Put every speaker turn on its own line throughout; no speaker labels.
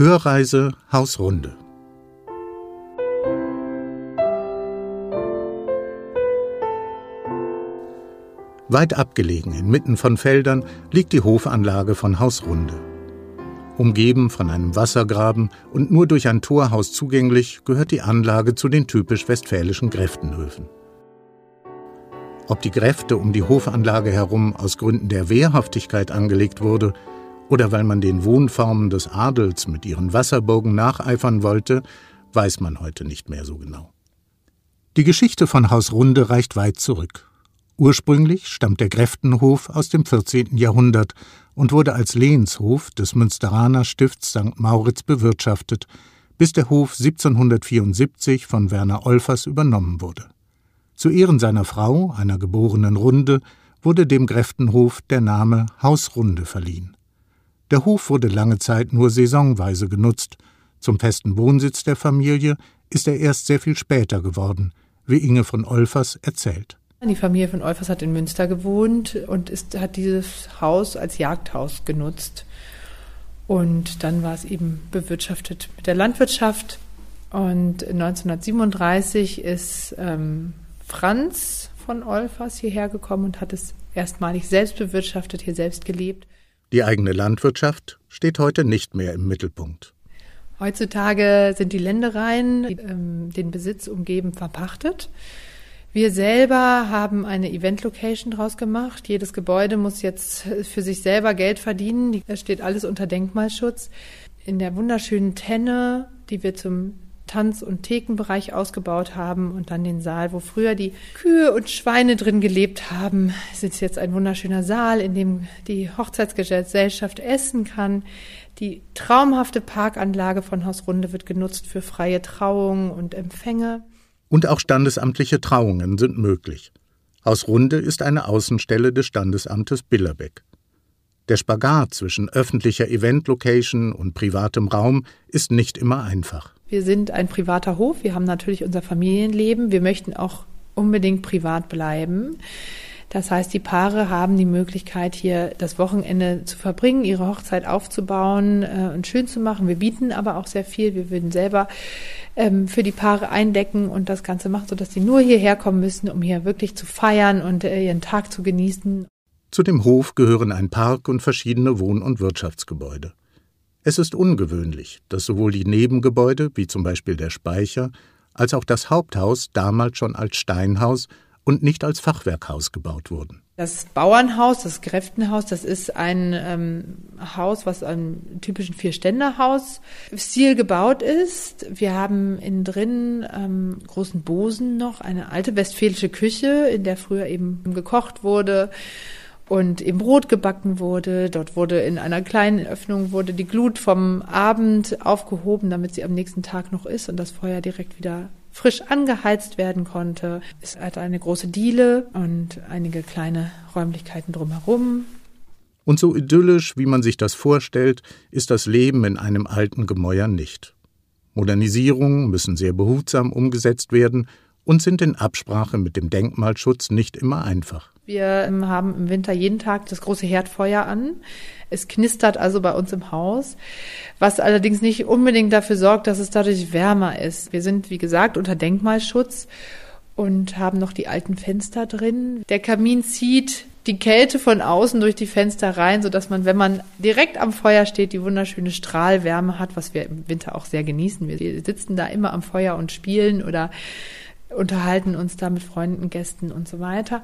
Hörreise Hausrunde. Weit abgelegen, inmitten von Feldern, liegt die Hofanlage von Hausrunde. Umgeben von einem Wassergraben und nur durch ein Torhaus zugänglich, gehört die Anlage zu den typisch westfälischen Gräftenhöfen. Ob die Gräfte um die Hofanlage herum aus Gründen der Wehrhaftigkeit angelegt wurde oder weil man den Wohnformen des Adels mit ihren Wasserburgen nacheifern wollte, weiß man heute nicht mehr so genau. Die Geschichte von Haus Runde reicht weit zurück. Ursprünglich stammt der Gräftenhof aus dem 14. Jahrhundert und wurde als Lehenshof des Münsteraner Stifts St. Mauritz bewirtschaftet, bis der Hof 1774 von Werner Olfers übernommen wurde. Zu Ehren seiner Frau, einer geborenen Runde, wurde dem Gräftenhof der Name Hausrunde verliehen. Der Hof wurde lange Zeit nur saisonweise genutzt. Zum festen Wohnsitz der Familie ist er erst sehr viel später geworden, wie Inge von Olfers erzählt.
Die Familie von Olfers hat in Münster gewohnt und ist, hat dieses Haus als Jagdhaus genutzt. Und dann war es eben bewirtschaftet mit der Landwirtschaft. Und 1937 ist ähm, Franz von Olfers hierher gekommen und hat es erstmalig selbst bewirtschaftet, hier selbst gelebt.
Die eigene Landwirtschaft steht heute nicht mehr im Mittelpunkt.
Heutzutage sind die Ländereien, die ähm, den Besitz umgeben, verpachtet. Wir selber haben eine Event-Location draus gemacht. Jedes Gebäude muss jetzt für sich selber Geld verdienen. Es steht alles unter Denkmalschutz. In der wunderschönen Tenne, die wir zum Tanz- und Thekenbereich ausgebaut haben und dann den Saal, wo früher die Kühe und Schweine drin gelebt haben, ist jetzt ein wunderschöner Saal, in dem die Hochzeitsgesellschaft essen kann. Die traumhafte Parkanlage von Haus Runde wird genutzt für freie Trauungen und Empfänge.
Und auch standesamtliche Trauungen sind möglich. Haus Runde ist eine Außenstelle des Standesamtes Billerbeck. Der Spagat zwischen öffentlicher Event-Location und privatem Raum ist nicht immer einfach.
Wir sind ein privater Hof, wir haben natürlich unser Familienleben, wir möchten auch unbedingt privat bleiben. Das heißt, die Paare haben die Möglichkeit, hier das Wochenende zu verbringen, ihre Hochzeit aufzubauen äh, und schön zu machen. Wir bieten aber auch sehr viel. Wir würden selber ähm, für die Paare eindecken und das Ganze machen, sodass sie nur hierher kommen müssen, um hier wirklich zu feiern und äh, ihren Tag zu genießen.
Zu dem Hof gehören ein Park und verschiedene Wohn- und Wirtschaftsgebäude. Es ist ungewöhnlich, dass sowohl die Nebengebäude, wie zum Beispiel der Speicher, als auch das Haupthaus damals schon als Steinhaus und nicht als Fachwerkhaus gebaut wurden.
Das Bauernhaus, das Kräftenhaus, das ist ein ähm, Haus, was einem typischen Vierständerhaus-Stil gebaut ist. Wir haben innen drin ähm, großen Bosen noch, eine alte westfälische Küche, in der früher eben gekocht wurde und eben Brot gebacken wurde. Dort wurde in einer kleinen Öffnung wurde die Glut vom Abend aufgehoben, damit sie am nächsten Tag noch ist und das Feuer direkt wieder frisch angeheizt werden konnte. Es hat eine große Diele und einige kleine Räumlichkeiten drumherum.
Und so idyllisch, wie man sich das vorstellt, ist das Leben in einem alten Gemäuer nicht. Modernisierungen müssen sehr behutsam umgesetzt werden und sind in Absprache mit dem Denkmalschutz nicht immer einfach.
Wir ähm, haben im Winter jeden Tag das große Herdfeuer an. Es knistert also bei uns im Haus, was allerdings nicht unbedingt dafür sorgt, dass es dadurch wärmer ist. Wir sind, wie gesagt, unter Denkmalschutz und haben noch die alten Fenster drin. Der Kamin zieht die Kälte von außen durch die Fenster rein, sodass man, wenn man direkt am Feuer steht, die wunderschöne Strahlwärme hat, was wir im Winter auch sehr genießen. Wir sitzen da immer am Feuer und spielen oder unterhalten uns da mit Freunden, Gästen und so weiter.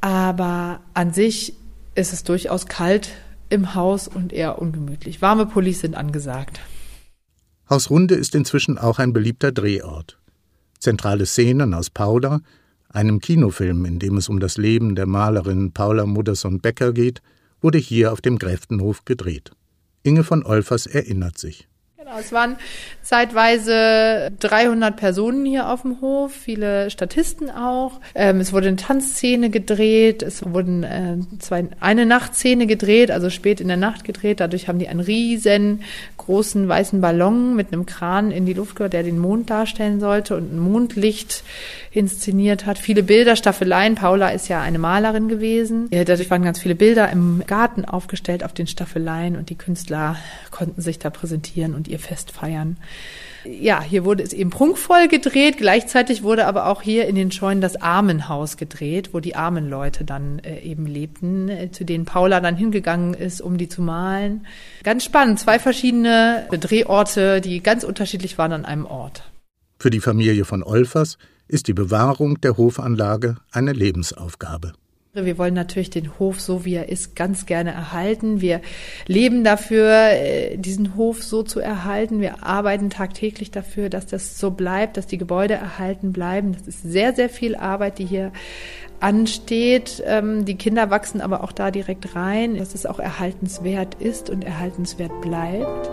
Aber an sich ist es durchaus kalt im Haus und eher ungemütlich. Warme Pullis sind angesagt.
Haus Runde ist inzwischen auch ein beliebter Drehort. Zentrale Szenen aus Paula, einem Kinofilm, in dem es um das Leben der Malerin Paula Mudderson-Becker geht, wurde hier auf dem Gräftenhof gedreht. Inge von Olfers erinnert sich.
Es waren zeitweise 300 Personen hier auf dem Hof, viele Statisten auch. Ähm, es wurde eine Tanzszene gedreht, es wurden äh, zwei, eine Nachtszene gedreht, also spät in der Nacht gedreht. Dadurch haben die einen riesen großen weißen Ballon mit einem Kran in die Luft gehört, der den Mond darstellen sollte und ein Mondlicht inszeniert hat. Viele Bilder, Staffeleien. Paula ist ja eine Malerin gewesen. Dadurch waren ganz viele Bilder im Garten aufgestellt auf den Staffeleien und die Künstler konnten sich da präsentieren und ihr Fest feiern. Ja, hier wurde es eben prunkvoll gedreht. Gleichzeitig wurde aber auch hier in den Scheunen das Armenhaus gedreht, wo die armen Leute dann äh, eben lebten, äh, zu denen Paula dann hingegangen ist, um die zu malen. Ganz spannend. Zwei verschiedene Drehorte, die ganz unterschiedlich waren an einem Ort.
Für die Familie von Olfers ist die Bewahrung der Hofanlage eine Lebensaufgabe.
Wir wollen natürlich den Hof so, wie er ist, ganz gerne erhalten. Wir leben dafür, äh, diesen Hof so zu erhalten. Wir arbeiten tagtäglich dafür, dass das so bleibt, dass die Gebäude erhalten bleiben. Das ist sehr, sehr viel Arbeit, die hier ansteht. Ähm, die Kinder wachsen aber auch da direkt rein, dass es auch erhaltenswert ist und erhaltenswert bleibt.